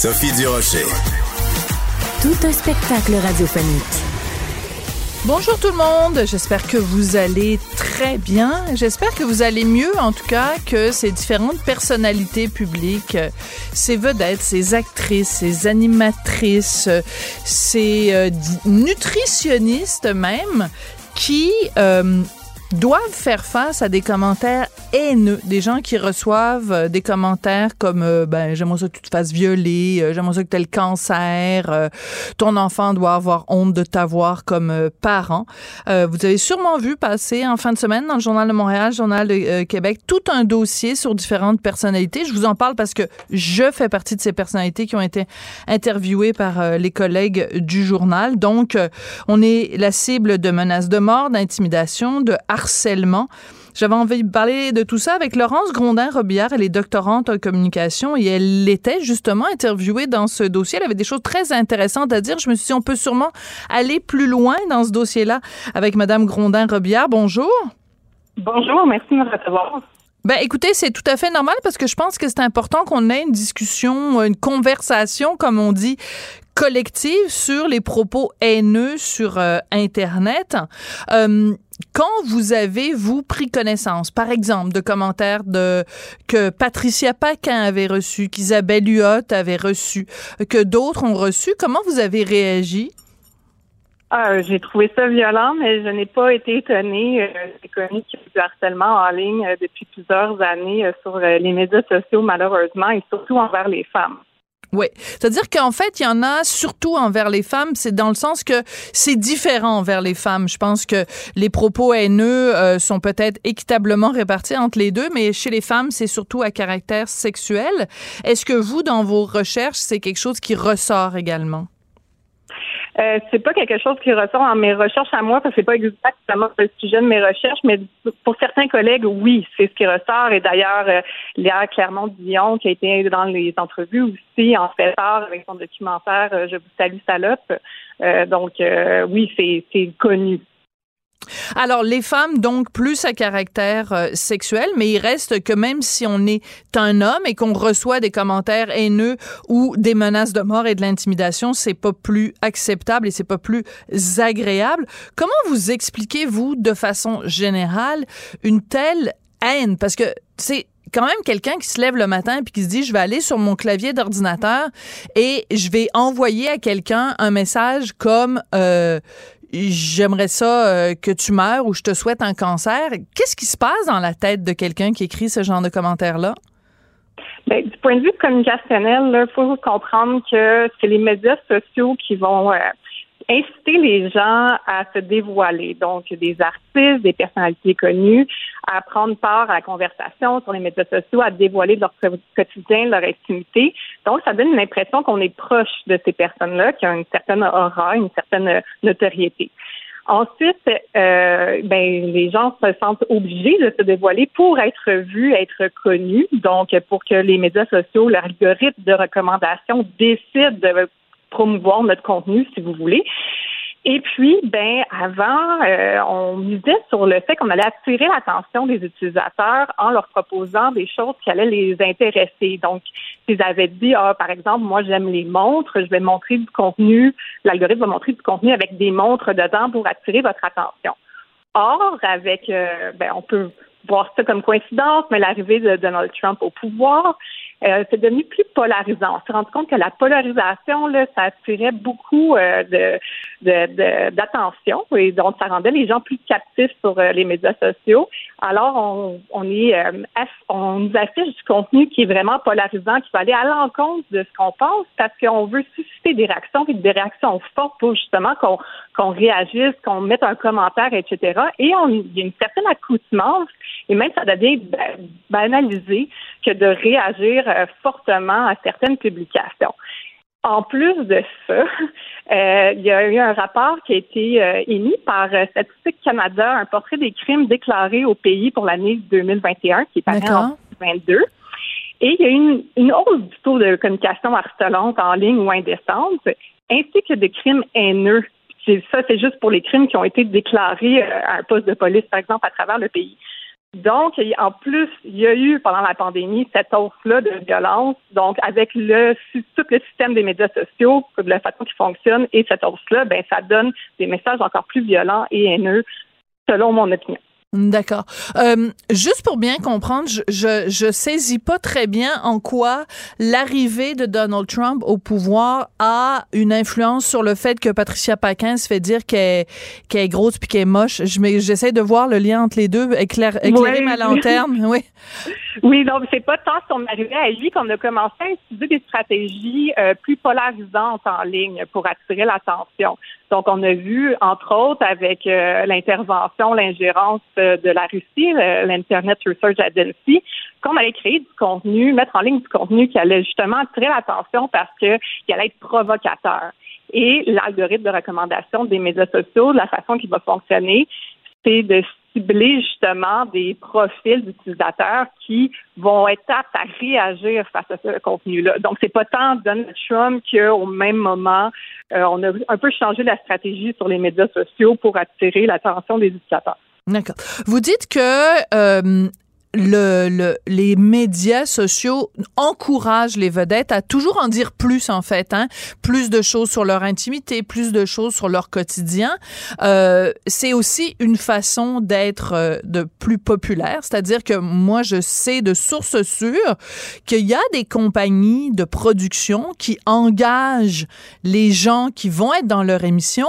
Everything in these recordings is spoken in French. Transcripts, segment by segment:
Sophie Durocher. Tout un spectacle radiophonique. Bonjour tout le monde, j'espère que vous allez très bien. J'espère que vous allez mieux en tout cas que ces différentes personnalités publiques, ces vedettes, ces actrices, ces animatrices, ces euh, nutritionnistes même qui euh, doivent faire face à des commentaires haineux, des gens qui reçoivent euh, des commentaires comme euh, ben j'aimerais ça que tu te fasses violer, euh, j'aimerais ça que tu aies le cancer, ton enfant doit avoir honte de t'avoir comme parent. vous avez sûrement vu passer en fin de semaine dans le journal de Montréal, journal de Québec, tout un dossier sur différentes personnalités. Je vous en parle parce que je fais partie de ces personnalités qui ont été interviewées par les collègues du journal. Donc on est la cible de menaces de mort, d'intimidation, de harcèlement. J'avais envie de parler de tout ça avec Laurence Grondin-Robillard. Elle est doctorante en communication et elle était justement interviewée dans ce dossier. Elle avait des choses très intéressantes à dire. Je me suis dit, on peut sûrement aller plus loin dans ce dossier-là avec Madame Grondin-Robillard. Bonjour. Bonjour, merci de me recevoir. Ben, écoutez, c'est tout à fait normal parce que je pense que c'est important qu'on ait une discussion, une conversation, comme on dit, collective sur les propos haineux sur euh, Internet. Euh, quand vous avez, vous, pris connaissance, par exemple, de commentaires de que Patricia Paquin avait reçu, qu'Isabelle Huot avait reçu, que d'autres ont reçu, comment vous avez réagi? Ah, j'ai trouvé ça violent, mais je n'ai pas été étonnée. Euh, J'ai connu qu'il y a du harcèlement en ligne euh, depuis plusieurs années euh, sur les médias sociaux, malheureusement, et surtout envers les femmes. Oui. C'est-à-dire qu'en fait, il y en a surtout envers les femmes. C'est dans le sens que c'est différent envers les femmes. Je pense que les propos haineux euh, sont peut-être équitablement répartis entre les deux, mais chez les femmes, c'est surtout à caractère sexuel. Est-ce que vous, dans vos recherches, c'est quelque chose qui ressort également? Euh, c'est pas quelque chose qui ressort dans mes recherches à moi, parce que c'est pas exactement le sujet de mes recherches, mais pour certains collègues, oui, c'est ce qui ressort. Et d'ailleurs, euh, Léa Clermont-Dion, qui a été dans les entrevues aussi, en fait part avec son documentaire euh, Je vous salue, salope. Euh, donc, oui, c'est connu. Alors, les femmes, donc, plus à caractère euh, sexuel, mais il reste que même si on est un homme et qu'on reçoit des commentaires haineux ou des menaces de mort et de l'intimidation, c'est pas plus acceptable et c'est pas plus agréable. Comment vous expliquez-vous, de façon générale, une telle haine? Parce que c'est quand même quelqu'un qui se lève le matin puis qui se dit je vais aller sur mon clavier d'ordinateur et je vais envoyer à quelqu'un un message comme euh, j'aimerais ça euh, que tu meurs ou je te souhaite un cancer. Qu'est-ce qui se passe dans la tête de quelqu'un qui écrit ce genre de commentaires-là? Ben, du point de vue communicationnel, il faut comprendre que c'est les médias sociaux qui vont euh, inciter les gens à se dévoiler. Donc, des artistes, des personnalités connues, à prendre part à la conversation sur les médias sociaux, à dévoiler leur quotidien, leur intimité. Donc, ça donne l'impression qu'on est proche de ces personnes-là, qui ont une certaine aura, une certaine notoriété. Ensuite, euh, ben, les gens se sentent obligés de se dévoiler pour être vus, être connus. Donc, pour que les médias sociaux, l'algorithme de recommandation décide de promouvoir notre contenu, si vous voulez. Et puis, ben, avant, euh, on misait sur le fait qu'on allait attirer l'attention des utilisateurs en leur proposant des choses qui allaient les intéresser. Donc, s'ils avaient dit, ah, par exemple, moi, j'aime les montres, je vais montrer du contenu, l'algorithme va montrer du contenu avec des montres dedans pour attirer votre attention. Or, avec, euh, ben, on peut voir ça comme coïncidence, mais l'arrivée de Donald Trump au pouvoir, euh, c'est devenu plus polarisant. On s'est rendu compte que la polarisation, là, ça attirait beaucoup euh, de, d'attention et donc ça rendait les gens plus captifs sur euh, les médias sociaux. Alors on, on est on nous affiche du contenu qui est vraiment polarisant, qui va aller à l'encontre de ce qu'on pense parce qu'on veut susciter des réactions et des réactions fortes pour justement qu'on qu'on réagisse, qu'on mette un commentaire, etc. Et on, il y a une certaine accoutumance et même ça devient banalisé que de réagir fortement à certaines publications. En plus de ça, euh, il y a eu un rapport qui a été euh, émis par euh, Statistique Canada, un portrait des crimes déclarés au pays pour l'année 2021, qui est paru en 2022. Et il y a eu une, hausse du taux de communication harcelante en ligne ou indécente, ainsi que des crimes haineux. Ça, c'est juste pour les crimes qui ont été déclarés à un poste de police, par exemple, à travers le pays. Donc, en plus, il y a eu pendant la pandémie cette hausse-là de violence. Donc, avec le tout le système des médias sociaux, de la façon qui fonctionne et cette hausse-là, ben ça donne des messages encore plus violents et haineux, selon mon opinion. D'accord. Euh, juste pour bien comprendre, je, je, je saisis pas très bien en quoi l'arrivée de Donald Trump au pouvoir a une influence sur le fait que Patricia Paquin se fait dire qu'elle est grosse puis qu'elle est moche. Je j'essaie de voir le lien entre les deux, éclairer ma lanterne. Oui. Oui, donc c'est pas tant son arrivée à lui qu'on a commencé à utiliser des stratégies euh, plus polarisantes en ligne pour attirer l'attention. Donc, on a vu, entre autres, avec euh, l'intervention, l'ingérence euh, de la Russie, l'Internet Research Agency, qu'on allait créer du contenu, mettre en ligne du contenu qui allait justement attirer l'attention parce qu'il allait être provocateur. Et l'algorithme de recommandation des médias sociaux, la façon qu'il va fonctionner, c'est de cibler justement des profils d'utilisateurs qui vont être aptes à réagir face à ce contenu-là. Donc, c'est pas tant Donald Trump qu'au même moment, euh, on a un peu changé la stratégie sur les médias sociaux pour attirer l'attention des utilisateurs. D'accord. Vous dites que euh, le, le, les médias sociaux encouragent les vedettes à toujours en dire plus en fait, hein? plus de choses sur leur intimité, plus de choses sur leur quotidien. Euh, c'est aussi une façon d'être euh, de plus populaire, c'est-à-dire que moi je sais de sources sûres qu'il y a des compagnies de production qui engagent les gens qui vont être dans leur émission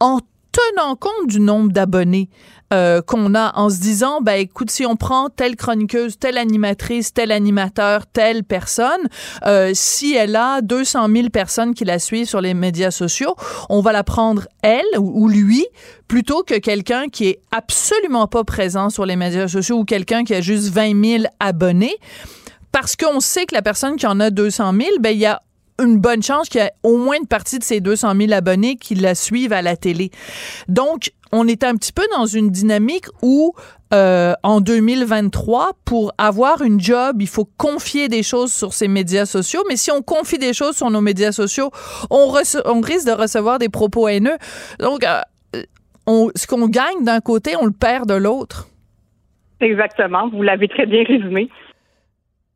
en tenant compte du nombre d'abonnés. Euh, qu'on a en se disant, ben écoute, si on prend telle chroniqueuse, telle animatrice, tel animateur, telle personne, euh, si elle a 200 000 personnes qui la suivent sur les médias sociaux, on va la prendre elle ou, lui plutôt que quelqu'un qui est absolument pas présent sur les médias sociaux ou quelqu'un qui a juste 20 000 abonnés parce qu'on sait que la personne qui en a 200 000, ben il y a une bonne chance qu'il y ait au moins une partie de ces 200 000 abonnés qui la suivent à la télé. Donc, on est un petit peu dans une dynamique où euh, en 2023, pour avoir une job, il faut confier des choses sur ses médias sociaux. Mais si on confie des choses sur nos médias sociaux, on, risque de recevoir des propos haineux. Donc, euh, ce qu'on gagne d'un côté, on le perd de l'autre. Exactement. Vous l'avez très bien résumé.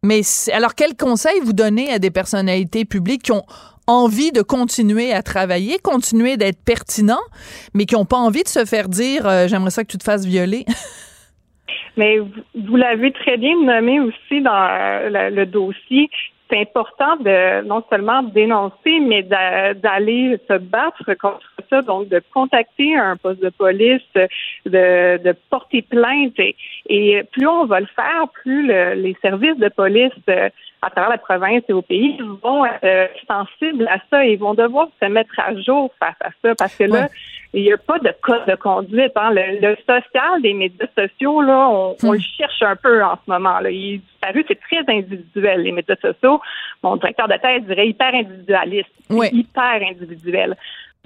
Mais alors, quel conseil vous donnez à des personnalités publiques qui ont envie de continuer à travailler, continuer d'être pertinent, mais qui n'ont pas envie de se faire dire euh, j'aimerais ça que tu te fasses violer? mais vous, l'avez très bien nommé aussi dans euh, le dossier c'est important de non seulement dénoncer, mais d'aller se battre contre ça, donc de contacter un poste de police, de, de porter plainte. Et, plus on va le faire, plus les services de police euh, à travers la province et au pays vont être euh, sensibles à ça et vont devoir se mettre à jour face à ça parce que là, il n'y a pas de code de conduite. Hein. Le, social des médias sociaux, là, on, on, hmm. le cherche un peu en ce moment. Là. Il disparu, c'est très individuel, les médias sociaux. Mon directeur de thèse dirait hyper individualiste, hyper individuel.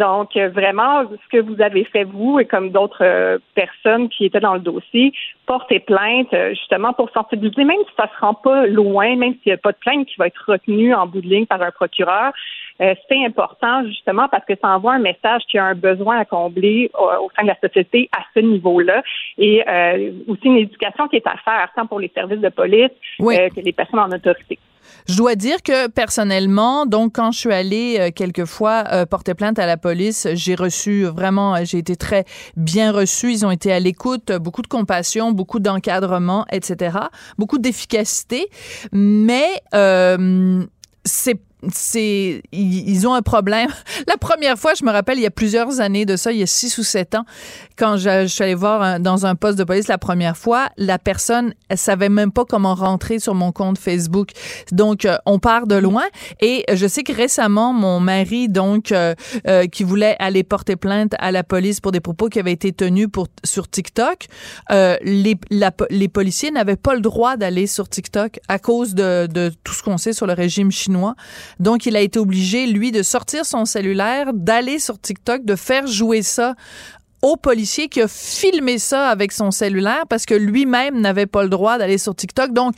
Donc, euh, vraiment, ce que vous avez fait, vous, et comme d'autres euh, personnes qui étaient dans le dossier, porter plainte, euh, justement, pour sensibiliser, même si ça ne se rend pas loin, même s'il n'y a pas de plainte qui va être retenue en bout de ligne par un procureur, c'est important, justement, parce que ça envoie un message qu'il y a un besoin à combler au sein de la société à ce niveau-là. Et aussi une éducation qui est à faire, tant pour les services de police que les personnes en autorité. Je dois dire que personnellement, donc quand je suis allée euh, quelquefois euh, porter plainte à la police, j'ai reçu vraiment, euh, j'ai été très bien reçue. Ils ont été à l'écoute, beaucoup de compassion, beaucoup d'encadrement, etc., beaucoup d'efficacité. Mais c'est c'est ils, ont un problème. La première fois, je me rappelle, il y a plusieurs années de ça, il y a six ou sept ans, quand je, suis allée voir dans un poste de police la première fois, la personne, elle savait même pas comment rentrer sur mon compte Facebook. Donc, euh, on part de loin. Et je sais que récemment, mon mari, donc, euh, euh, qui voulait aller porter plainte à la police pour des propos qui avaient été tenus pour sur TikTok, les, les policiers n'avaient pas le droit d'aller sur TikTok à cause de, de tout ce qu'on sait sur le régime chinois. Donc, il a été obligé, lui, de sortir son cellulaire, d'aller sur TikTok, de faire jouer ça au policier qui a filmé ça avec son cellulaire parce que lui-même n'avait pas le droit d'aller sur TikTok. Donc,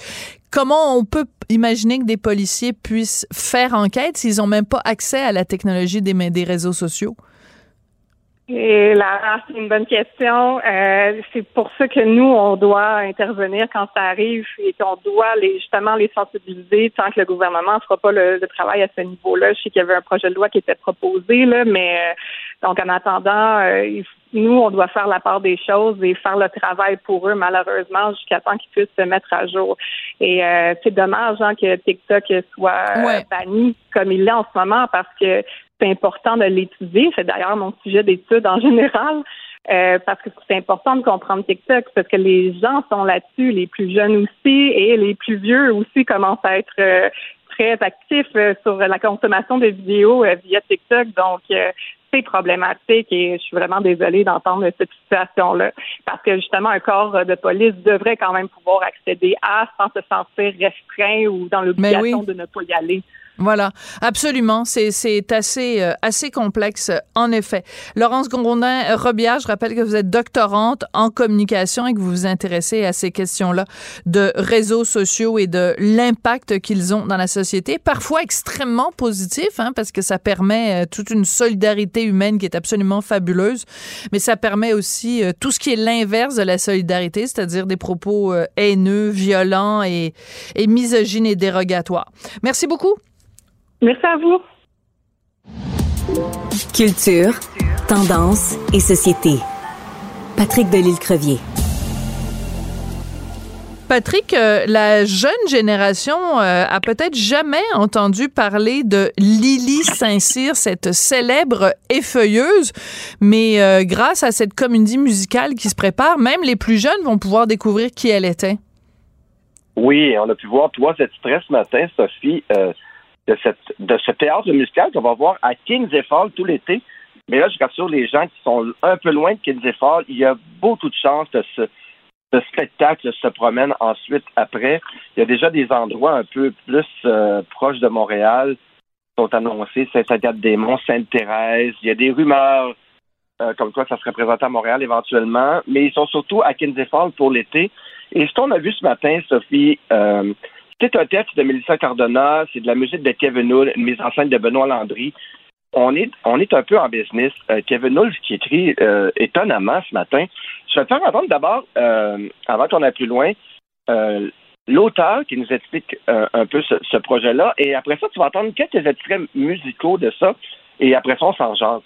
comment on peut imaginer que des policiers puissent faire enquête s'ils n'ont même pas accès à la technologie des, réseaux sociaux? Et là, c'est une bonne question. Euh, c'est pour ça que nous, on doit intervenir quand ça arrive et qu'on doit les, justement les sensibiliser tant que le gouvernement ne fera pas le, travail à ce niveau-là. Je sais qu'il y avait un projet de loi qui était proposé, là, mais euh, donc en attendant, euh, nous, on doit faire la part des choses et faire le travail pour eux, malheureusement, jusqu'à temps qu'ils puissent se mettre à jour. Et c'est dommage hein, que TikTok soit banni comme il l'est en ce moment parce que c'est important de l'étudier. C'est d'ailleurs mon sujet d'étude en général. Euh, parce que c'est important de comprendre TikTok parce que les gens sont là-dessus, les plus jeunes aussi et les plus vieux aussi commencent à être euh, très actifs euh, sur la consommation de vidéos via TikTok. Donc, c'est problématique et je suis vraiment désolée d'entendre cette situation-là parce que justement, un corps de police devrait quand même pouvoir accéder à sans se sentir restreint ou dans l'obligation de ne pas y aller. Voilà, absolument. C'est assez, euh, assez complexe, en effet. Laurence Gondin Robillard, je rappelle que vous êtes doctorante en communication et que vous vous intéressez à ces questions-là de réseaux sociaux et de l'impact qu'ils ont dans la société, parfois extrêmement positif, hein, parce que ça permet euh, toute une solidarité humaine qui est absolument fabuleuse, mais ça permet aussi euh, tout ce qui est l'inverse de la solidarité, c'est-à-dire des propos haineux, violents et, et misogynes et dérogatoires. Merci beaucoup. Merci à vous. Culture, tendance et société. Patrick Delisle-Crevier. Patrick, euh, la jeune génération euh, a peut-être jamais entendu parler de Lily Saint-Cyr, cette célèbre effeuilleuse, mais euh, grâce à cette comédie musicale qui se prépare, même les plus jeunes vont pouvoir découvrir qui elle était. Oui, on a pu voir trois extraits ce matin, Sophie de, cette, de ce théâtre musical qu'on va voir à Kings Fall tout l'été. Mais là, je rassure les gens qui sont un peu loin de Kings Fall, il y a beaucoup de chances que ce, spectacle se promène ensuite après. Il y a déjà des endroits un peu plus euh, proches de Montréal qui sont annoncés, Saint-Agathe-des-Monts, Sainte-Thérèse. Il y a des rumeurs euh, comme quoi ça serait présenté à Montréal éventuellement, mais ils sont surtout à Kinsey Fall pour l'été. Et ce qu'on a vu ce matin, Sophie, euh, c'est un texte de Mélissa Cardona, c'est de la musique de Kevin Hull, une mise en scène de Benoît Landry. On est, on est un peu en business. Euh, Kevin Hull qui écrit euh, étonnamment ce matin. Je vais te faire entendre d'abord, euh, avant qu'on aille plus loin, l'auteur qui nous explique un peu ce, projet-là. Et après ça, tu vas entendre quelques extraits musicaux de ça. Et après ça, on s'en jase.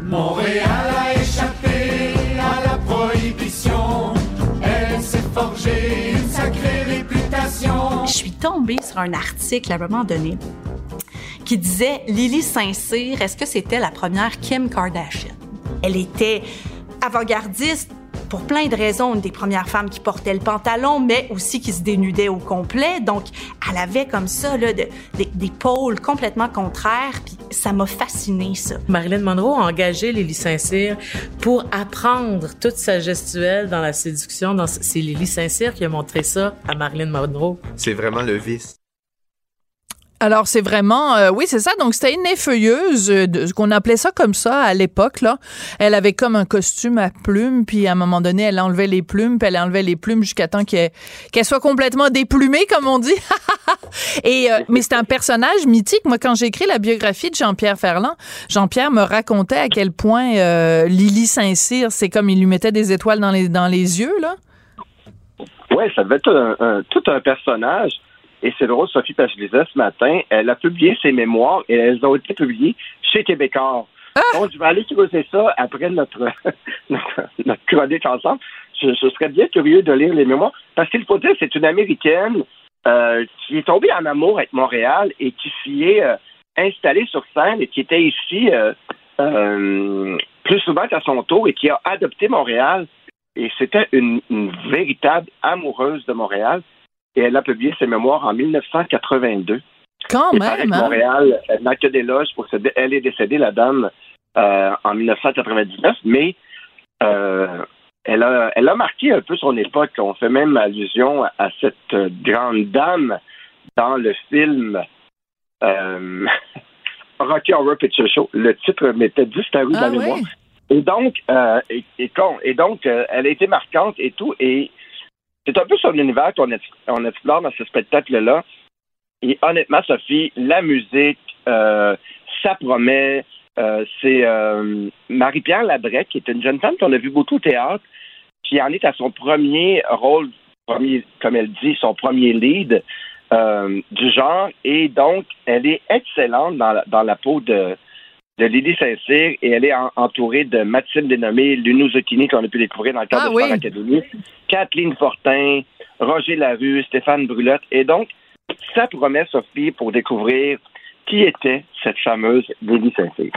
Montréal a échappé à la prohibition. Elle s'est forgée sur un article à un moment donné qui disait Lily Saint-Cyr, est-ce que c'était la première Kim Kardashian? Elle était avant-gardiste pour plein de raisons, une des premières femmes qui portait le pantalon, mais aussi qui se dénudait au complet. Donc, elle avait comme ça là, des pôles complètement contraires, puis ça m'a fasciné ça. Marilyn Monroe a engagé Lily Saint-Cyr pour apprendre toute sa gestuelle dans la séduction. C'est Lily Saint-Cyr qui a montré ça à Marilyn Monroe. C'est vraiment le vice. Alors c'est vraiment euh, oui c'est ça. Donc c'était une effeuilleuse euh, qu'on appelait ça comme ça à l'époque là. Elle avait comme un costume à plumes puis à un moment donné elle enlevait les plumes puis elle enlevait les plumes jusqu'à temps qu'elle soit complètement déplumée comme on dit. Euh, mais c'était un personnage mythique. Moi quand j'ai écrit la biographie de Jean-Pierre Ferland Jean-Pierre me racontait à quel point Lily Saint-Cyr c'est comme il lui mettait des étoiles dans les dans les yeux là. Ouais ça devait être tout un personnage et c'est drôle, Sophie, parce ce matin, elle a publié ses mémoires et elles ont été publiées chez Québécois. Ah! Donc, je vais aller creuser ça après notre, notre, chronique ensemble. Je, serais bien curieux de lire les mémoires parce qu'il faut dire c'est une Américaine euh, qui est tombé en amour avec Montréal et qui s'y est euh, installé sur scène et qui était ici euh, euh, plus souvent qu'à son tour et qui a adopté Montréal. Et c'était une, une véritable amoureuse de Montréal. Et elle a publié ses mémoires en 1982. Quand paraît même, hein? Montréal elle n'a que des loges pour se Elle est décédée, la dame, euh, en 1999, mais euh, elle, a, elle a marqué un peu son époque. On fait même allusion à cette euh, grande dame dans le film euh, Rocky Horror Picture Show. Le titre m'était disparu Ah la mémoire. oui? Et donc, et, et et donc elle a été marquante et tout. Et c'est un peu son univers qu'on ex- on explore dans ce spectacle-là. Et honnêtement, Sophie, la musique, euh, ça promet. Euh, c'est euh, Marie-Pierre Labrec, qui est une jeune femme qu'on a vu beaucoup au théâtre, qui en est à son premier rôle, premier, comme elle dit, son premier lead euh, du genre. Et donc, elle est excellente dans la, dans la peau de, de Lily Saint-Cyr et elle est en- entourée de Mathilde Dénommé, Luno Zucchini, qu'on a pu découvrir dans le cadre Ah de oui. Academy, Kathleen Fortin, Roger Larue, Stéphane Brulotte. Et donc, ça promet, Sophie, pour découvrir qui était cette fameuse Lily Saint-Cyr.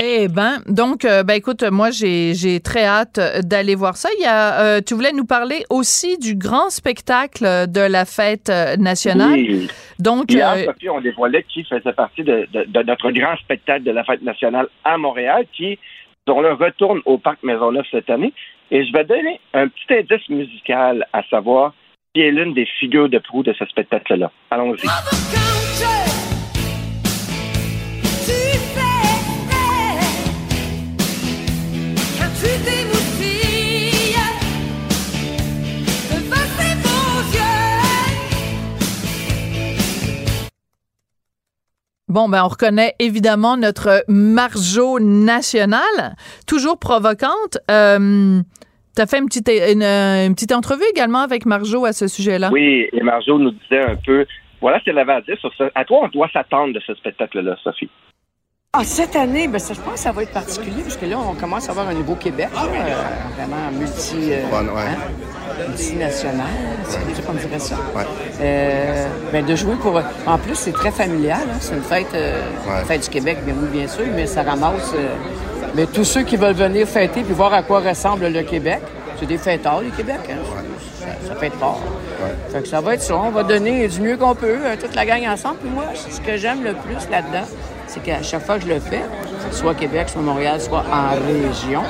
Eh ben, donc, euh, ben écoute, moi j'ai j'ai très hâte euh, d'aller voir ça. Il y a, euh, tu voulais nous parler aussi du grand spectacle de la fête euh, nationale. Oui. Donc, Hier, euh, Sophie, on dévoilait qui faisait partie de, de- de notre grand spectacle de la fête nationale à Montréal, qui, dont le retourne au Parc Maisonneuve cette année. Et je vais donner un petit indice musical à savoir qui est l'une des figures de proue de ce spectacle-là. Allons-y. Bon, ben on reconnaît évidemment notre Marjo nationale, toujours provocante. Euh, T'as fait une petite, une, une petite entrevue également avec Marjo à ce sujet-là? Oui, et Marjo nous disait un peu, voilà ce qu'elle avait à dire sur ça. À toi, on doit s'attendre de ce spectacle-là, Sophie? Ah, cette année, ben, ça, je pense que ça va être particulier, parce que là, on commence à avoir un nouveau Québec, là, euh, vraiment multi, euh, hein, multinational, c'est comme dirait ça. Euh, ben, de jouer pour... En plus, c'est très familial, hein, c'est une fête, euh, fête du Québec, bien oui, bien sûr, mais ça ramasse euh, ben, tous ceux qui veulent venir fêter puis voir à quoi ressemble le Québec. C'est des fêtards, le Québec, hein. Ça, ça fête fort. Fait que ça va être ça. On va donner du mieux qu'on peut, euh, toute la gang ensemble. Puis moi, ce que j'aime le plus là-dedans, c'est qu'à chaque fois que je le fais, soit Québec, soit Montréal, soit en région,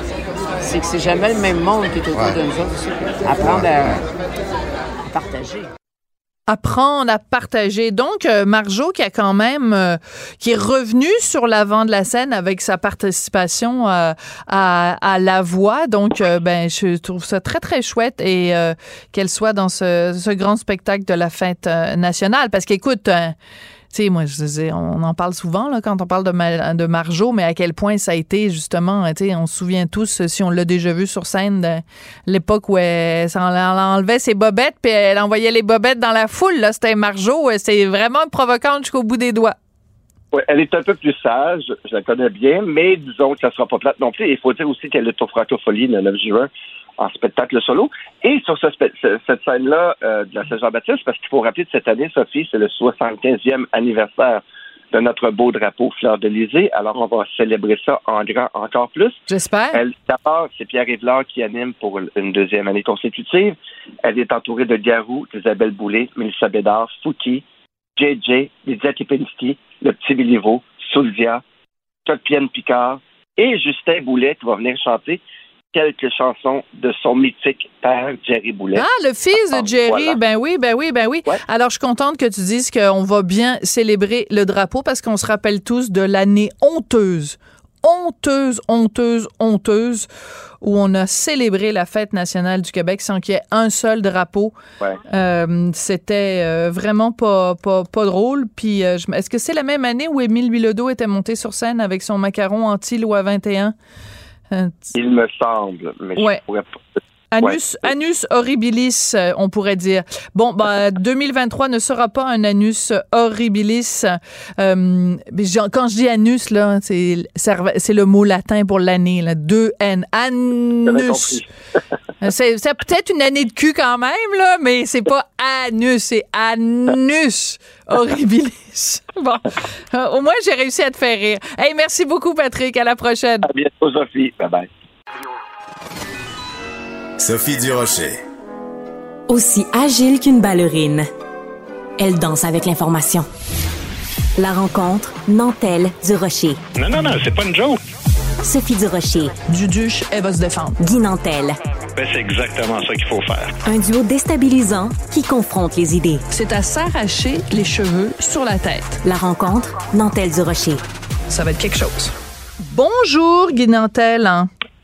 c'est que c'est jamais le même monde qui est autour de nous autres. Apprendre à, à partager. apprendre à partager. Donc, euh, Marjo qui a quand même, euh, qui est revenu sur l'avant de la scène avec sa participation euh, à, à la voix. Donc, euh, ben, je trouve ça très, très chouette et euh, qu'elle soit dans ce, ce grand spectacle de la fête nationale. Parce qu'écoute, euh, tu sais, moi, je disais, on en parle souvent là, quand on parle de, Ma- de Marjo, mais à quel point ça a été justement, tu sais, on se souvient tous, euh, si on l'a déjà vu sur scène, de l'époque où elle, enlevait ses bobettes puis elle envoyait les bobettes dans la foule. Là, c'était Marjo, euh, c'est vraiment provocante jusqu'au bout des doigts. Ouais, elle est un peu plus sage, je la connais bien, mais disons que ça sera pas plate non plus. Il faut dire aussi qu'elle est au Francofolie le 9 juin en spectacle solo. Et sur ce cette scène-là euh, de la Saint-Jean-Baptiste, parce qu'il faut rappeler que cette année, Sophie, c'est le 75e anniversaire de notre beau drapeau Fleur de Lysée. Alors, on va célébrer ça en grand encore plus. J'espère. Elle, d'abord, c'est Pierre Yvelard qui anime pour une deuxième année consécutive. Elle est entourée de Garou, d'Isabelle Boulay, Mélissa Bédard, Fouki, JJ, Lydia Kipinski, le petit Béliveau, Soulvia, Topienne Picard et Justin Boulet qui va venir chanter quelques chansons de son mythique père, Jerry Boulet. Ah, le fils Ah, de Jerry, voilà. ben oui, ben oui, ben oui. Ouais. Alors, je suis contente que tu dises qu'on va bien célébrer le drapeau parce qu'on se rappelle tous de l'année honteuse, honteuse, honteuse, honteuse, où on a célébré la fête nationale du Québec sans qu'il y ait un seul drapeau. Ouais. Euh, C'était euh, vraiment pas, pas, pas drôle. Puis, euh, je- est-ce que c'est la même année où Émile Bilodeau était monté sur scène avec son macaron anti-loi 21? Euh, Il me semble, mais Ouais. je pourrais pas. Anus, anus horribilis, euh, on pourrait dire. Bon, bah, 2023 ne sera pas un anus horribilis. Euh, quand je dis anus, là, c'est c'est le mot latin pour l'année, là. Deux N. Anus. c'est c'est peut-être une année de cul quand même, là, mais c'est pas anus, c'est anus horribilis. Bon, Euh, au moins, j'ai réussi à te faire rire. Hey, merci beaucoup, Patrick. À la prochaine. À bientôt, Sophie. Bye bye. Sophie Durocher. Aussi agile qu'une ballerine. Elle danse avec l'information. La rencontre Nantelle du Rocher. Non, non, non, c'est pas une joke. Sophie du Rocher. Duduche, elle va se défendre. Guy Nantel. Ben, c'est exactement ça qu'il faut faire. Un duo déstabilisant qui confronte les idées. C'est à s'arracher les cheveux sur la tête. La rencontre Nantelle du Rocher. Ça va être quelque chose. Bonjour, Guy Nantel.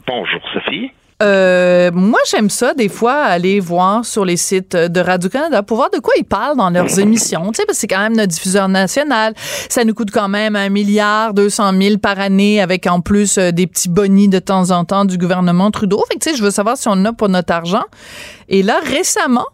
Bonjour, Sophie. Euh, moi, j'aime ça, des fois, aller voir sur les sites de Radio-Canada pour voir de quoi ils parlent dans leurs émissions. Tu sais, parce que c'est quand même notre diffuseur national. Ça nous coûte quand même un milliard, deux cent mille par année, avec en plus euh, des petits bonis de temps en temps du gouvernement Trudeau. Fait que, tu sais, je veux savoir si on en a pour notre argent. Et là, récemment,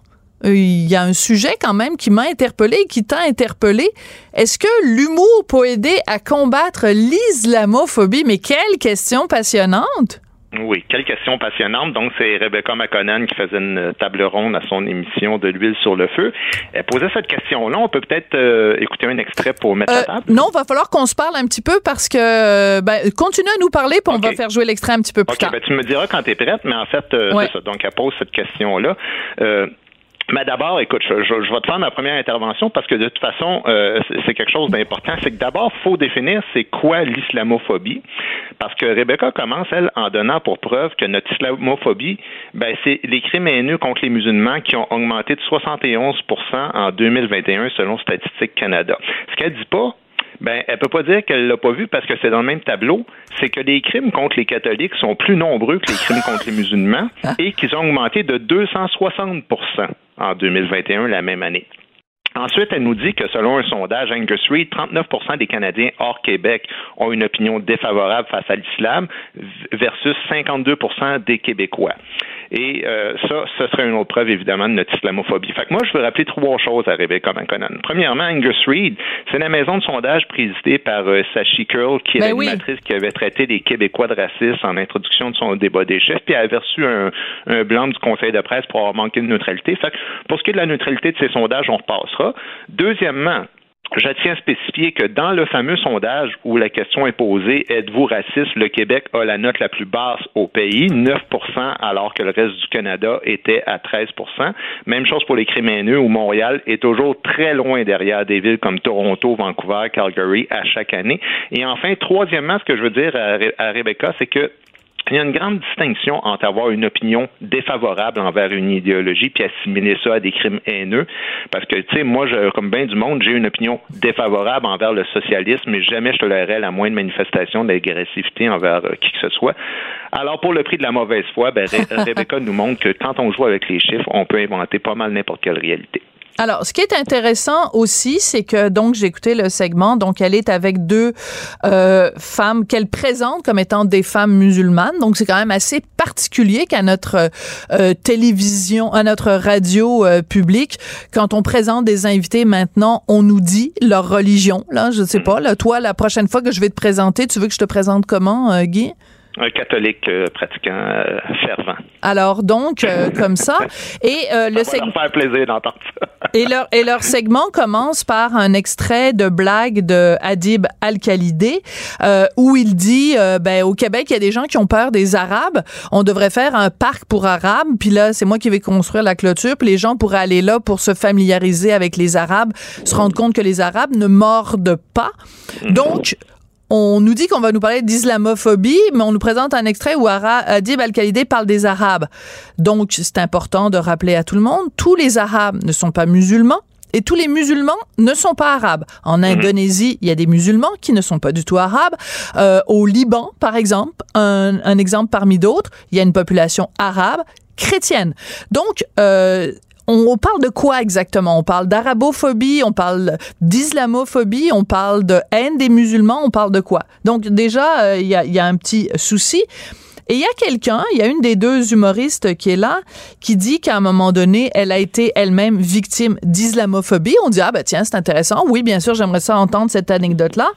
euh, il y a un sujet quand même qui m'a interpellé et qui t'a interpellé. Est-ce que l'humour peut aider à combattre l'islamophobie? Mais quelle question passionnante! Oui, quelle question passionnante. Donc, c'est Rebecca McConnell qui faisait une table ronde à son émission de l'huile sur le feu. Elle posait cette question-là. On peut peut-être euh, écouter un extrait pour mettre Euh, la table? non, va falloir qu'on se parle un petit peu parce que euh, ben, continue à nous parler puis on va faire jouer l'extrait un petit peu plus OK, tard. ben, tu me diras quand tu es prête, mais en fait, euh, Ouais. c'est ça. Donc, elle pose cette question-là. Mais d'abord, écoute, je, je- je vais te faire ma première intervention parce que de toute façon, euh, c'est c'est quelque chose d'important. C'est que d'abord, faut définir c'est quoi l'islamophobie. Parce que Rebecca commence, elle, en donnant pour preuve que notre islamophobie, ben, c'est les crimes haineux contre les musulmans qui ont augmenté de 71% en 2021 selon Statistique Canada. Ce qu'elle dit pas, ben, elle peut pas dire qu'elle l'a pas vu parce que c'est dans le même tableau. C'est que les crimes contre les catholiques sont plus nombreux que les crimes contre les musulmans et qu'ils ont augmenté de 260% en 2021, la même année. Ensuite, elle nous dit que selon un sondage Angus Reid, 39% des Canadiens hors Québec ont une opinion défavorable face à l'islam versus 52% des Québécois. Et euh, ça, ce serait une autre preuve, évidemment, de notre islamophobie. Fait que moi, je veux rappeler trois choses à Rebecca McConnell. Premièrement, Angus Reid, c'est la maison de sondage présidée par euh, Sachi Curl, qui est Ben oui. l'animatrice qui avait traité les Québécois de racistes en introduction de son débat des chefs, puis elle avait reçu un, un blanc du conseil de presse pour avoir manqué de neutralité. Fait que pour ce qui est de la neutralité de ces sondages, on repassera. Deuxièmement, je tiens à spécifier que dans le fameux sondage où la question est posée, êtes-vous raciste, le Québec a la note la plus basse au pays, 9% alors que le reste du Canada était à 13% Même chose pour les crimes haineux où Montréal est toujours très loin derrière des villes comme Toronto, Vancouver, Calgary à chaque année. Et enfin, troisièmement, ce que je veux dire à, Re- à Rebecca, c'est que il y a une grande distinction entre avoir une opinion défavorable envers une idéologie puis assimiler ça à des crimes haineux. Parce que, tu sais, moi, je, comme bien du monde, j'ai une opinion défavorable envers le socialisme, mais jamais je tolérerais la moindre manifestation d'agressivité envers euh, qui que ce soit. Alors, pour le prix de la mauvaise foi, ben, Re- Rebecca nous montre que quand on joue avec les chiffres, on peut inventer pas mal n'importe quelle réalité. Alors, ce qui est intéressant aussi, c'est que donc j'ai écouté le segment. Donc, elle est avec deux euh, femmes qu'elle présente comme étant des femmes musulmanes. Donc, c'est quand même assez particulier qu'à notre euh, télévision, à notre radio euh, publique, quand on présente des invités maintenant, on nous dit leur religion. Là, je ne sais pas. Là, toi, la prochaine fois que je vais te présenter, tu veux que je te présente comment, euh, Guy? Un catholique euh, pratiquant euh, fervent. Alors donc euh, comme ça et euh, le Ça va leur faire plaisir d'entendre ça. Et leur, et leur segment commence par un extrait de blague de Adib Al-Khalidé euh, où il dit euh, ben au Québec il y a des gens qui ont peur des Arabes. On devrait faire un parc pour Arabes. Puis là c'est moi qui vais construire la clôture. Puis les gens pourraient aller là pour se familiariser avec les Arabes se rendre compte que les Arabes ne mordent pas. Donc on nous dit qu'on va nous parler d'islamophobie, mais on nous présente un extrait où Adib Al-Khalidé parle des Arabes. Donc, c'est important de rappeler à tout le monde, tous les Arabes ne sont pas musulmans. Et tous les musulmans ne sont pas arabes. En Indonésie, il y a des musulmans qui ne sont pas du tout arabes. Euh, au Liban, par exemple, un, un exemple parmi d'autres, il y a une population arabe chrétienne. Donc, euh, on, parle de quoi exactement? On parle d'arabophobie, on parle d'islamophobie, on parle de haine des musulmans, on parle de quoi? Donc déjà, euh, il y, y a un petit souci. Et il y a quelqu'un, il y a une des deux humoristes qui est là, qui dit qu'à un moment donné, elle a été elle-même victime d'islamophobie. On dit, ah ben tiens, c'est intéressant. Oui, bien sûr, j'aimerais ça entendre cette anecdote-là,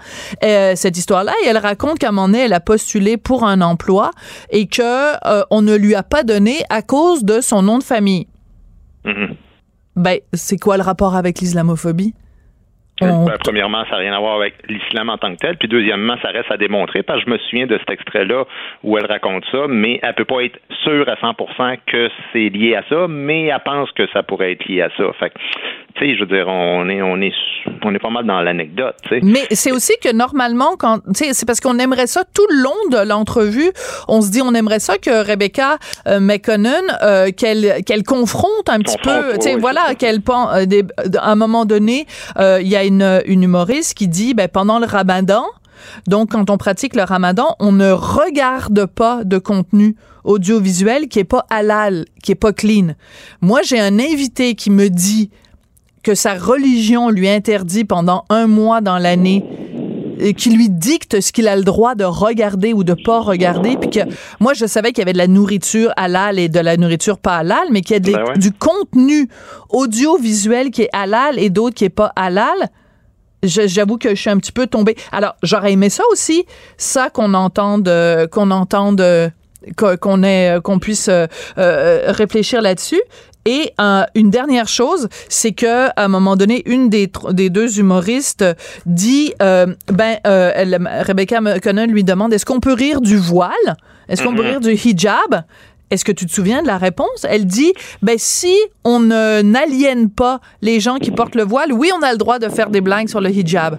euh, cette histoire-là. Et elle raconte qu'à un moment donné, elle a postulé pour un emploi et que euh, on ne lui a pas donné à cause de son nom de famille. Mhm. Ben, c'est quoi le rapport avec l'islamophobie? On- Ben, premièrement, ça n'a rien à voir avec l'islam en tant que tel. Puis deuxièmement, ça reste à démontrer parce que je me souviens de cet extrait-là où elle raconte ça, mais elle peut pas être sûre à 100% que c'est lié à ça, mais elle pense que ça pourrait être lié à ça. Fait que, tu sais, je veux dire, on est, on est, on est pas mal dans l'anecdote, tu sais. Mais c'est aussi que normalement, quand, tu sais, c'est parce qu'on aimerait ça tout le long de l'entrevue. On se dit, on aimerait ça que Rebecca euh, McConnell, euh, qu'elle, qu'elle confronte un petit Confronte, peu, tu sais, oui, voilà, qu'elle pen- euh, des- à un moment donné, euh, il y a une, une humoriste qui dit, ben pendant le Ramadan. Donc, quand on pratique le ramadan, on ne regarde pas de contenu audiovisuel qui est pas halal, qui est pas clean. Moi, j'ai un invité qui me dit que sa religion lui interdit pendant un mois dans l'année et qui lui dicte ce qu'il a le droit de regarder ou de pas regarder puis que moi je savais qu'il y avait de la nourriture halal et de la nourriture pas halal mais qu'il y a des- Ben ouais. du contenu audiovisuel qui est halal et d'autres qui est pas halal j'avoue que je suis un petit peu tombée alors j'aurais aimé ça aussi ça qu'on entende euh, qu'on entende euh, qu'on ait- qu'on puisse euh, euh, réfléchir là-dessus et euh, une dernière chose, c'est que à un moment donné, une des, des deux humoristes dit, euh, ben, euh, elle- Rebecca McConnell lui demande, est-ce qu'on peut rire du voile? Est-ce qu'on peut Mhm. rire du hijab? Est-ce que tu te souviens de la réponse? Elle dit, ben si on ne n'aliène pas les gens qui portent le voile, oui, on a le droit de faire des blagues sur le hijab.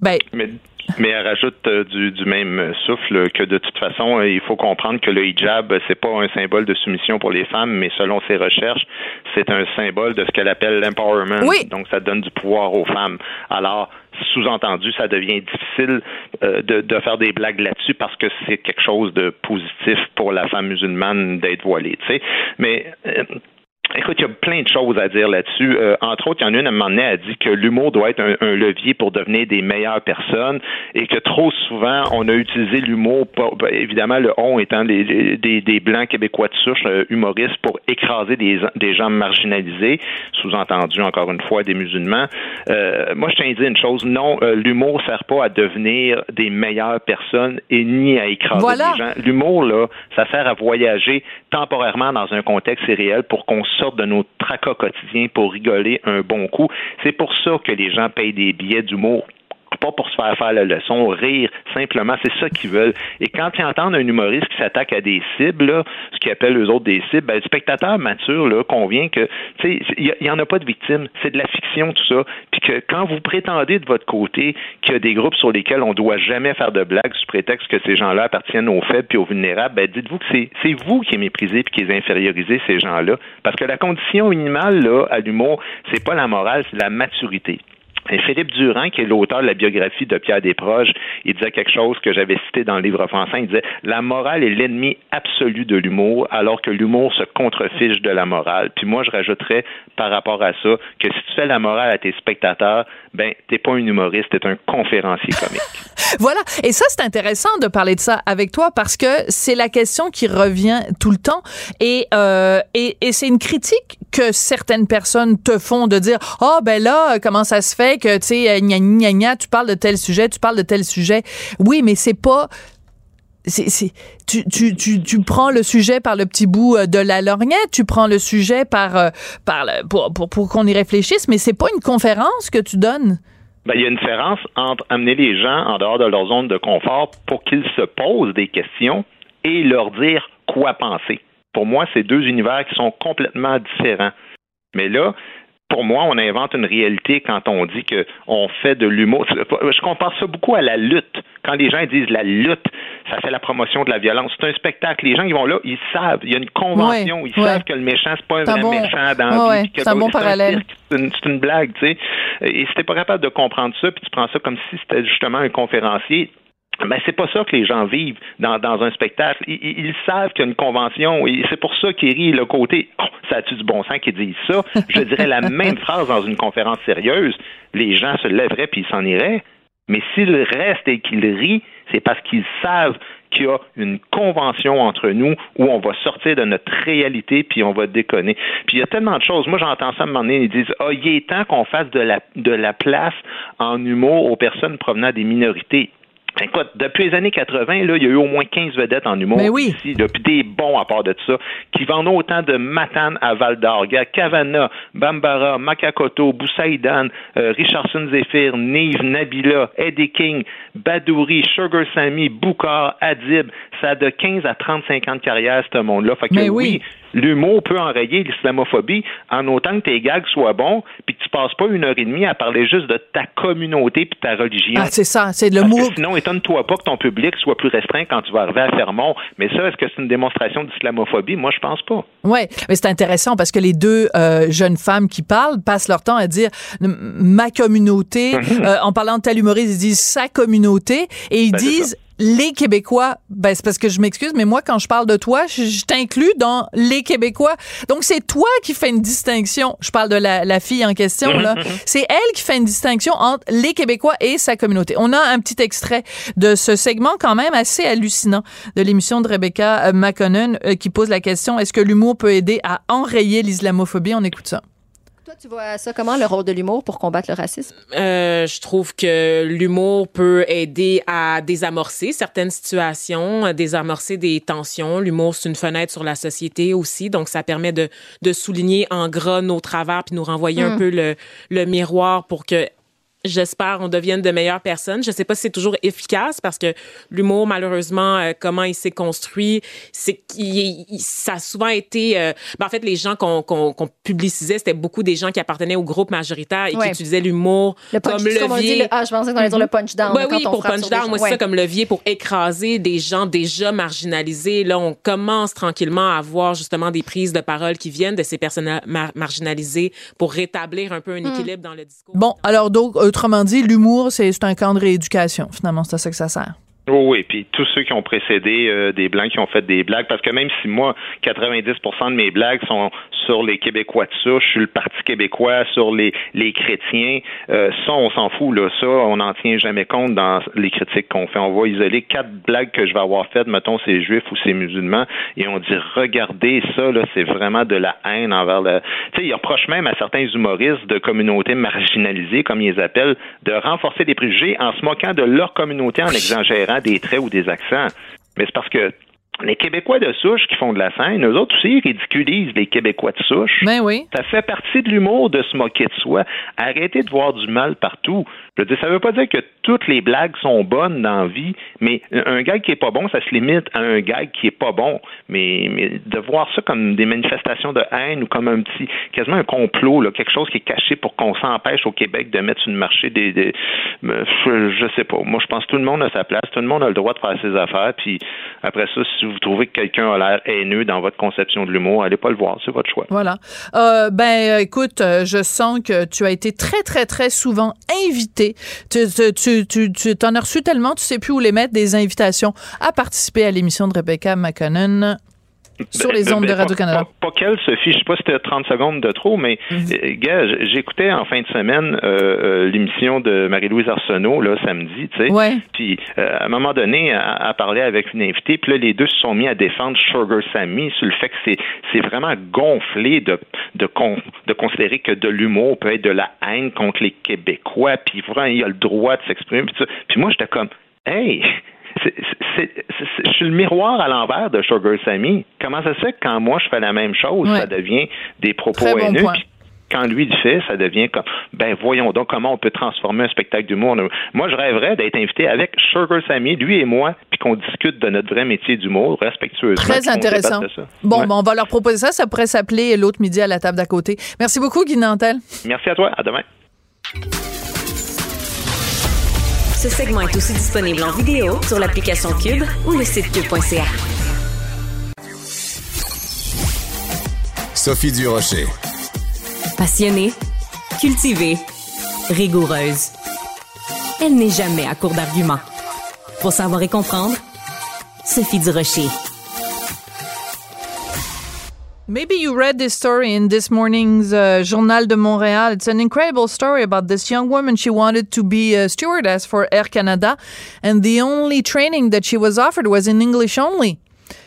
Ben, Mais, mais elle rajoute euh, du, du même souffle que de toute façon, euh, il faut comprendre que le hijab, euh, c'est pas un symbole de soumission pour les femmes, mais selon ses recherches, c'est un symbole de ce qu'elle appelle l'empowerment. Oui. Donc, ça donne du pouvoir aux femmes. Alors, sous-entendu, ça devient difficile euh, de, de faire des blagues là-dessus parce que c'est quelque chose de positif pour la femme musulmane d'être voilée, tu sais. Mais euh, Écoute, il y a plein de choses à dire là-dessus. Euh, entre autres, il y en a une à un moment donné, elle a dit que l'humour doit être un, un levier pour devenir des meilleures personnes et que trop souvent, on a utilisé l'humour, ben, évidemment, le on étant des, des- des, des blancs québécois de souche, euh, humoristes, pour écraser des, des gens marginalisés, sous-entendu, encore une fois, des musulmans. Euh, moi, je tiens à dire une chose. Non, euh, l'humour sert pas à devenir des meilleures personnes et ni à écraser Voilà. des gens. L'humour, là, ça sert à voyager temporairement dans un contexte réel pour qu'on sorte de nos tracas quotidiens pour rigoler un bon coup. C'est pour ça que les gens payent des billets d'humour pas pour se faire faire la leçon, rire, simplement, c'est ça qu'ils veulent. Et quand ils entendent un humoriste qui s'attaque à des cibles, ce qu'ils appellent eux autres des cibles, ben, le spectateur mature convient que, tu sais, il n'y en a pas de victimes, c'est de la fiction, tout ça. Puis que quand vous prétendez de votre côté qu'il y a des groupes sur lesquels on doit jamais faire de blagues sous prétexte que ces gens-là appartiennent aux faibles puis aux vulnérables, ben, dites-vous que c'est, vous qui méprisez puis qui les infériorisez, ces gens-là. Parce que la condition minimale, là, à l'humour, c'est pas la morale, c'est la maturité. Philippe Durand, qui est l'auteur de la biographie de Pierre Desproges, il disait quelque chose que j'avais cité dans le livre français. Il disait La morale est l'ennemi absolu de l'humour, alors que l'humour se contrefiche de la morale. Puis moi, je rajouterais par rapport à ça que si tu fais la morale à tes spectateurs, ben, t'es pas un humoriste, t'es un conférencier comique. Voilà. Et ça, c'est intéressant de parler de ça avec toi parce que c'est la question qui revient tout le temps. Et, euh, et, et c'est une critique que certaines personnes te font de dire, oh, ben là, comment ça se fait que, tu sais, gna, gna, gna, tu parles de tel sujet, tu parles de tel sujet. Oui, mais c'est pas, c'est, c'est, tu, tu, tu, tu prends le sujet par le petit bout euh, de la lorgnette, tu prends le sujet par, euh, par le- pour, pour, pour qu'on y réfléchisse, mais c'est pas une conférence que tu donnes. Ben, il y a une différence entre amener les gens en dehors de leur zone de confort pour qu'ils se posent des questions et leur dire quoi penser. Pour moi, c'est deux univers qui sont complètement différents. Mais là, pour moi, on invente une réalité quand on dit qu'on fait de l'humour. Je compare ça beaucoup à la lutte. Quand les gens disent la lutte, ça fait la promotion de la violence. C'est un spectacle. Les gens qui vont là, ils savent. Il y a une convention. Ouais, ils ouais. savent que le méchant, c'est pas un vrai bon- méchant dans Ouais, c'est un bon parallèle. c'est une, c'est une blague, tu sais. Et si t'es pas capable de comprendre ça, puis tu prends ça comme si c'était justement un conférencier, ben c'est pas ça que les gens vivent dans, dans un spectacle. Ils, ils- ils savent qu'il y a une convention et c'est pour ça qu'ils rient le côté oh, ça a-tu du bon sens qu'ils disent ça? Je dirais la même phrase dans une conférence sérieuse. Les gens se lèveraient puis ils s'en iraient. Mais s'ils restent et qu'ils rient, c'est parce qu'ils savent qu'il y a une convention entre nous où on va sortir de notre réalité puis on va déconner. Puis il y a tellement de choses. Moi, j'entends ça à un moment donné, ils disent Ah, il est temps qu'on fasse de la, de la place en humour aux personnes provenant des minorités. Écoute, depuis les années 80, là, il y a eu au moins 15 vedettes en humour Mais oui. ici, là, puis des bons à part de ça, qui vendent autant de Matane à Val d'Orga, Cavana, Bambara, Makakoto, Boussaïdan, euh, Richardson Zephyr, Nive, Nabila, Eddie King, Badouri, Sugar Sammy, Boukar, Adib. Ça a de 15 à 35 ans de carrière, ce monde-là. Fait que Mais oui, oui. L'humour peut enrayer l'islamophobie en autant que tes gags soient bons, puis que tu passes pas une heure et demie à parler juste de ta communauté puis de ta religion. Ah, c'est ça, c'est le mot. sinon, étonne-toi pas que ton public soit plus restreint quand tu vas arriver à Fermont. Mais ça, est-ce que c'est une démonstration d'islamophobie? Moi, je pense pas. Ouais, mais c'est intéressant parce que les deux euh, jeunes femmes qui parlent passent leur temps à dire ma communauté. Mhm. Euh, en parlant de tel humoriste, ils disent sa communauté et ils Ben, disent les Québécois. Ben c'est parce que je m'excuse, mais moi quand je parle de toi, je, je t'inclus dans les Québécois. Donc c'est toi qui fais une distinction. Je parle de la, la fille en question là. C'est elle qui fait une distinction entre les Québécois et sa communauté. On a un petit extrait de ce segment quand même assez hallucinant de l'émission de Rebecca euh, McConnell euh, qui pose la question est-ce que l'humour peut aider à enrayer l'islamophobie? On écoute ça. Toi, tu vois ça comment, le rôle de l'humour pour combattre le racisme? Euh, je trouve que l'humour peut aider à désamorcer certaines situations, à désamorcer des tensions. L'humour, c'est une fenêtre sur la société aussi, donc ça permet de, de souligner en gras nos travers puis nous renvoyer un Mm. peu le, le miroir pour que J'espère on devienne de meilleures personnes. Je sais pas si c'est toujours efficace parce que l'humour, malheureusement, euh, comment il s'est construit, c'est qu'il il- ça a souvent été. euh, ben, en fait, les gens qu'on qu'on publicisait, c'était beaucoup des gens qui appartenaient au groupe majoritaire et Ouais. qui utilisaient l'humour Le punch, comme comme on dit, levier. le- ah, je pensais qu'on allait dire le punch down. Ouais, oui, pour punch down, moi, c'est Ouais. ça comme levier pour écraser des gens déjà marginalisés. Là, on commence tranquillement à avoir justement des prises de parole qui viennent de ces personnes mar- marginalisées pour rétablir un peu un Hmm. équilibre dans le discours. Bon, alors donc autrement dit, l'humour c'est un camp de rééducation. Finalement, c'est à ça que ça sert. Oh oui, puis tous ceux qui ont précédé euh, des blancs qui ont fait des blagues, parce que même si moi, 90% de mes blagues sont sur les Québécois de souche, je suis le Parti québécois, sur les, les chrétiens, euh, ça, on s'en fout, là. Ça, on n'en tient jamais compte dans les critiques qu'on fait. On va isoler quatre blagues que je vais avoir faites, mettons, c'est juifs ou c'est musulmans, et on dit, regardez ça, là, c'est vraiment de la haine envers le... Tu sais, ils reprochent même à certains humoristes de communautés marginalisées, comme ils les appellent, de renforcer des préjugés en se moquant de leur communauté en exagérant des traits ou des accents. Mais c'est parce que les Québécois de souche qui font de la scène, eux autres aussi ridiculisent les Québécois de souche. Ben oui. Ça fait partie de l'humour de se moquer de soi. Arrêtez de voir du mal partout. Je veux dire, ça veut pas dire que toutes les blagues sont bonnes dans la vie, mais un gag qui est pas bon, ça se limite à un gag qui est pas bon. Mais, mais de voir ça comme des manifestations de haine ou comme un petit, quasiment un complot, là, quelque chose qui est caché pour qu'on s'empêche au Québec de mettre sur le marché des, des je, je sais pas. Moi, je pense que tout le monde a sa place, tout le monde a le droit de faire ses affaires. Puis après ça, si vous trouvez que quelqu'un a l'air haineux dans votre conception de l'humour, allez pas le voir, c'est votre choix. Voilà. Euh, ben, écoute, euh, je sens que tu as été très, très, très souvent invité. Tu, tu, tu, tu, tu t'en as reçu tellement, tu sais plus où les mettre, des invitations à participer à l'émission de Rebecca McConnell sur les ondes de Radio-Canada. Pas, pas quelle, Sophie, je sais pas si c'était 30 secondes de trop, mais euh, gars, j'écoutais en fin de semaine euh, euh, l'émission de Marie-Louise Arsenault, là, samedi, tu sais. Ouais. Puis, euh, à un moment donné, elle, parlait avec une invitée, puis là, les deux se sont mis à défendre Sugar Sammy sur le fait que c'est, vraiment gonflé de, de, con- de considérer que de l'humour peut être de la haine contre les Québécois, puis vraiment, il a le droit de s'exprimer. Puis moi, j'étais comme, hey, je suis le miroir à l'envers de Sugar Sammy. Comment ça se fait que quand moi je fais la même chose, Ouais. ça devient des propos Très haineux, quand lui le fait, ça devient comme ben voyons donc comment on peut transformer un spectacle d'humour. Moi, je rêverais d'être invité avec Sugar Sammy, lui et moi, puis qu'on discute de notre vrai métier d'humour respectueusement. Très intéressant. débatte de ça. Bon, Ouais. ben, on va leur proposer ça. Ça pourrait s'appeler l'autre midi à la table d'à côté. Merci beaucoup, Guy Nantel. Merci à toi. À demain. Ce segment est aussi disponible en vidéo sur l'application Cube ou le site cube.ca. Sophie Durocher. Passionnée, cultivée, rigoureuse. Elle n'est jamais à court d'arguments. Pour savoir et comprendre, Sophie Durocher. Maybe you read this story in this morning's uh, Journal de Montréal. It's an incredible story about this young woman. She wanted to be a stewardess for Air Canada, and the only training that she was offered was in English only.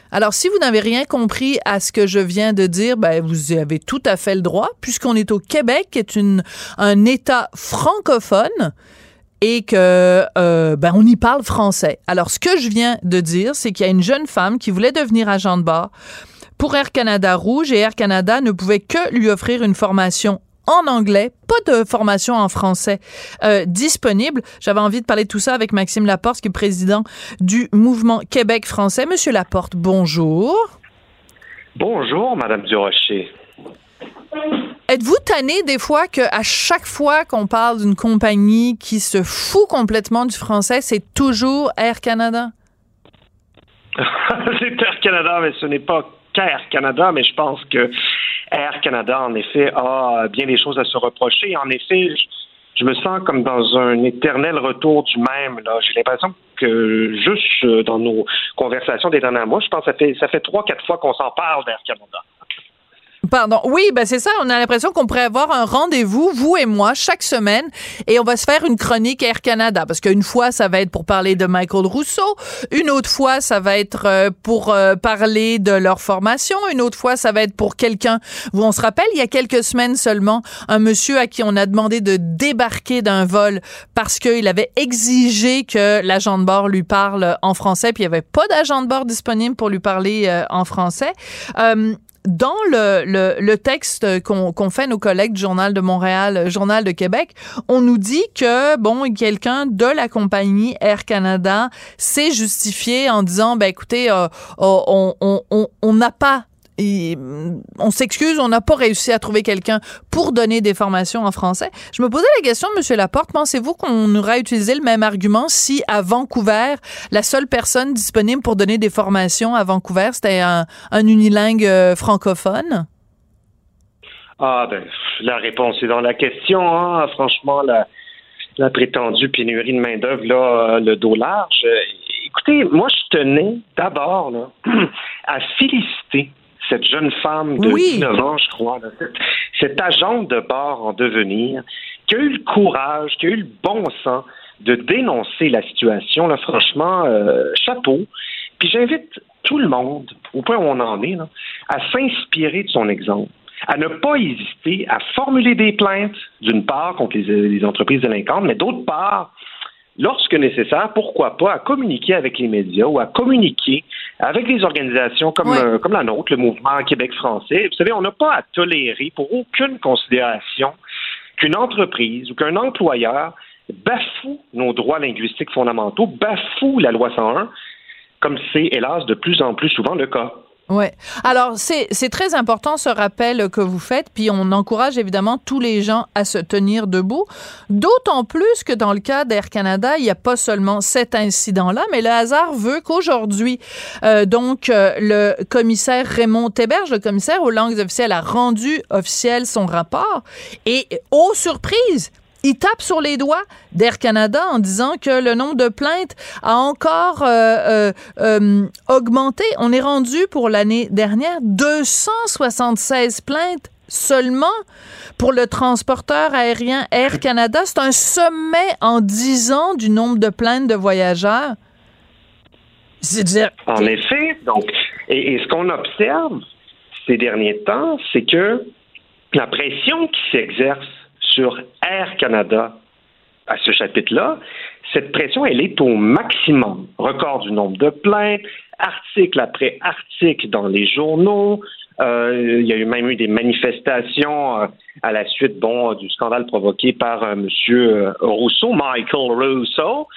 Alors, si vous n'avez rien compris à ce que je viens de dire, ben, vous avez tout à fait le droit, puisqu'on est au Québec, qui est une, un État francophone et que euh, ben on y parle français. Alors ce que je viens de dire, c'est qu'il y a une jeune femme qui voulait devenir agent de bord pour Air Canada Rouge et Air Canada ne pouvait que lui offrir une formation en anglais, pas de formation en français euh, disponible. J'avais envie de parler de tout ça avec Maxime Laporte, qui est président du mouvement Québec français. Monsieur Laporte, bonjour. Bonjour, Madame Durocher. Êtes-vous tanné des fois que à chaque fois qu'on parle d'une compagnie qui se fout complètement du français, c'est toujours Air Canada? c'est Air Canada, mais ce n'est pas qu'Air Canada, mais je pense que Air Canada, en effet, a bien des choses à se reprocher. En effet, je, me sens comme dans un éternel retour du même. J'ai l'impression que juste dans nos conversations des derniers mois, je pense que ça fait trois, quatre fois qu'on s'en parle d'Air Canada. Pardon. Oui, ben c'est ça. On a l'impression qu'on pourrait avoir un rendez-vous, vous et moi, chaque semaine, et on va se faire une chronique Air Canada. Parce qu'une fois, ça va être pour parler de Michael Rousseau. Une autre fois, ça va être euh, pour euh, parler de leur formation. Une autre fois, ça va être pour quelqu'un. Vous, on se rappelle, il y a quelques semaines seulement, un monsieur à qui on a demandé de débarquer d'un vol parce qu'il avait exigé que l'agent de bord lui parle en français, puis il n'y avait pas d'agent de bord disponible pour lui parler euh, en français dans le, le, texte qu'on fait nos collègues du Journal de Montréal, Journal de Québec, on nous dit que, bon, quelqu'un de la compagnie Air Canada s'est justifié en disant, ben écoutez, euh, on n'a on, on, pas Mm, on s'excuse, on n'a pas réussi à trouver quelqu'un pour donner des formations en français. Je me posais la question, Monsieur Laporte, pensez-vous qu'on aurait utilisé le même argument si à Vancouver, la seule personne disponible pour donner des formations à Vancouver, c'était un, unilingue euh, francophone? Ah ben, la réponse est dans la question. Hein. Franchement, la, prétendue pénurie de main-d'œuvre, là, euh, le dos large. Euh, écoutez, moi, je tenais d'abord à féliciter cette jeune femme de 19 ans, je crois, cette, cette agente de bord en devenir, qui a eu le courage, qui a eu le bon sens de dénoncer la situation, là, franchement, euh, chapeau. Puis j'invite tout le monde, au point où on en est, à s'inspirer de son exemple, à ne pas hésiter à formuler des plaintes, d'une part, contre les, les entreprises délinquantes, mais d'autre part, lorsque nécessaire, pourquoi pas, à communiquer avec les médias ou à communiquer avec des organisations comme, euh, comme la nôtre, le mouvement Québec français. Vous savez, on n'a pas à tolérer pour aucune considération qu'une entreprise ou qu'un employeur bafoue nos droits linguistiques fondamentaux, bafoue la loi 101, comme c'est hélas de plus en plus souvent le cas. Ouais. Alors c'est très important ce rappel que vous faites, puis on encourage évidemment tous les gens à se tenir debout. D'autant plus que dans le cas d'Air Canada, il n'y a pas seulement cet incident-là, mais le hasard veut qu'aujourd'hui, euh, donc euh, le commissaire Raymond Théberge, le commissaire aux langues officielles, a rendu officiel son rapport. Et aux surprises, il tape sur les doigts d'Air Canada en disant que le nombre de plaintes a encore euh, euh, euh, augmenté. On est rendu pour l'année dernière 276 plaintes seulement pour le transporteur aérien Air Canada. C'est un sommet en 10 ans du nombre de plaintes de voyageurs. Dire... En effet, donc, et ce qu'on observe ces derniers temps, c'est que la pression qui s'exerce sur Air Canada à ce chapitre-là, cette pression, elle est au maximum. Record du nombre de plaintes, article après article dans les journaux. Euh, il y a eu même eu des manifestations euh, à la suite du scandale provoqué par euh, M. Rousseau, Michael Rousseau.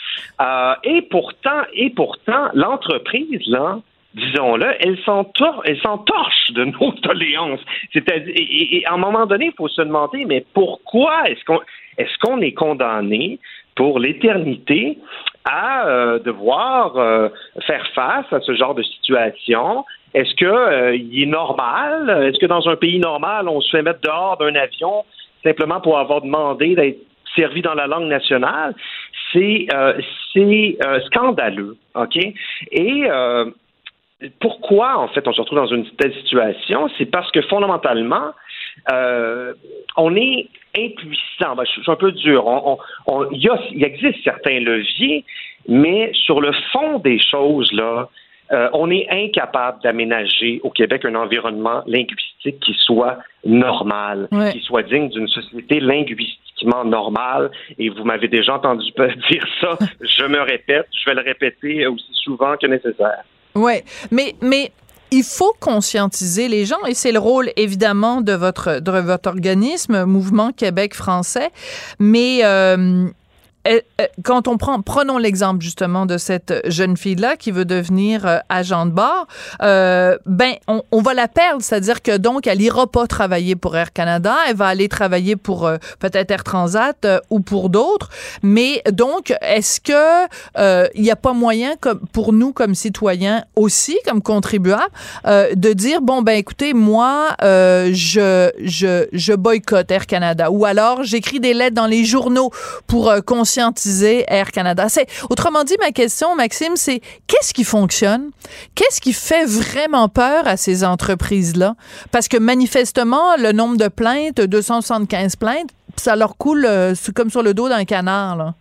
et pourtant, et pourtant, l'entreprise, là, disons-le, elle s'entorche de nos doléances. C'est-à-dire, et, à un moment donné, il faut se demander, mais pourquoi est-ce qu'on est-ce qu'on est condamné pour l'éternité à euh, devoir euh, faire face à ce genre de situation? Est-ce que euh, il est normal? Est-ce que dans un pays normal, on se fait mettre dehors d'un avion simplement pour avoir demandé d'être servi dans la langue nationale? C'est c'est scandaleux, ok? Et pourquoi, en fait, on se retrouve dans une telle situation? C'est parce que fondamentalement, euh, on est impuissant. Ben, je, suis un peu dur. il, il existe certains leviers, mais sur le fond des choses, là, euh, on est incapable d'aménager au Québec un environnement linguistique qui soit normal, qui soit digne d'une société linguistiquement normale. Et vous m'avez déjà entendu dire ça. je me répète, je vais le répéter aussi souvent que nécessaire. Oui, mais, mais il faut conscientiser les gens et c'est le rôle évidemment de votre de votre organisme Mouvement Québec français. Mais euh, quand on prend, prenons l'exemple justement de cette jeune fille-là qui veut devenir euh, agent de bord, ben on, va la perdre, c'est-à-dire que donc elle ira pas travailler pour Air Canada, elle va aller travailler pour peut-être Air Transat ou pour d'autres, mais donc est-ce que il n'y a pas moyen comme pour nous comme citoyens aussi comme contribuables de dire bon ben écoutez moi je je je boycotte Air Canada. Ou alors j'écris des lettres dans les journaux pour conscientiser Air Canada. C'est autrement dit ma question Maxime, c'est qu'est-ce qui fonctionne? Qu'est-ce qui fait vraiment peur à ces entreprises-là? Parce que manifestement le nombre de plaintes, 275 plaintes, ça leur coule euh, comme sur le dos d'un canard.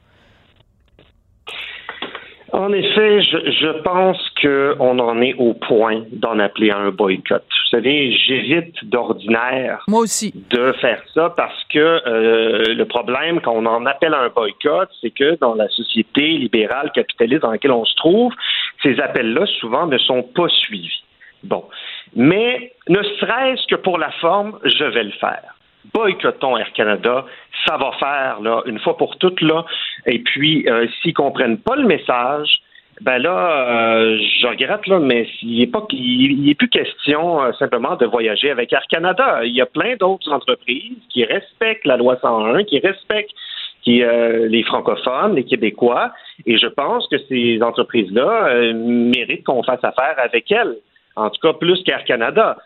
En effet, je, je pense qu'on en est au point d'en appeler un boycott. Vous savez, j'évite d'ordinaire Moi aussi. de faire ça parce que euh, le problème quand on en appelle un boycott, c'est que dans la société libérale capitaliste dans laquelle on se trouve, ces appels-là souvent ne sont pas suivis. Bon. Mais ne serait-ce que pour la forme, je vais le faire boycottons Air Canada, ça va faire là, une fois pour toutes là. Et puis, euh, s'ils comprennent pas le message, ben là, euh, je regrette là, mais il n'est pas, il, est plus question euh, simplement de voyager avec Air Canada. Il y a plein d'autres entreprises qui respectent la loi 101, qui respectent qui, les francophones, les Québécois, et je pense que ces entreprises-là méritent qu'on fasse affaire avec elles. En tout cas, plus qu'Air Canada.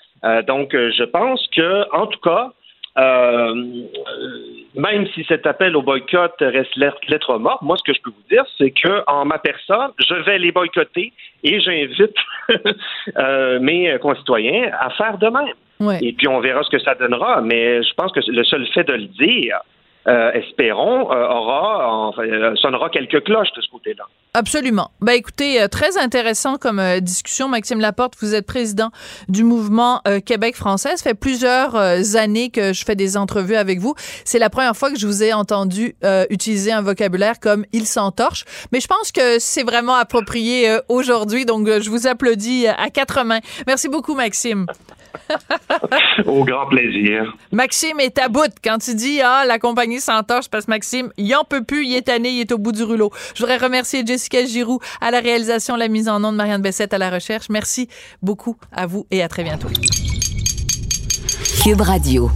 donc, je pense que, en tout cas, euh, même si cet appel au boycott reste lettre morte, moi, ce que je peux vous dire, c'est que en ma personne, je vais les boycotter et j'invite euh, mes concitoyens à faire de même. Et puis, on verra ce que ça donnera. Mais je pense que le seul fait de le dire, euh, espérons, euh, aura, enfin, euh, sonnera quelques cloches de ce côté-là. Absolument. Ben écoutez, très intéressant comme discussion, Maxime Laporte. Vous êtes président du mouvement Québec français. Ça fait plusieurs années que je fais des entrevues avec vous. C'est la première fois que je vous ai entendu utiliser un vocabulaire comme il s'entorche. Mais je pense que c'est vraiment approprié aujourd'hui. Donc, je vous applaudis à quatre mains. Merci beaucoup, Maxime. Au grand plaisir. Maxime est à bout quand tu dis ah la compagnie s'entorche parce que Maxime il en peut plus, il est tanné, il est au bout du rouleau. Je voudrais remercier Jessica Giroux à la réalisation, la mise en onde, Marianne Bessette à la recherche. Merci beaucoup à vous et à très bientôt. Cube Radio.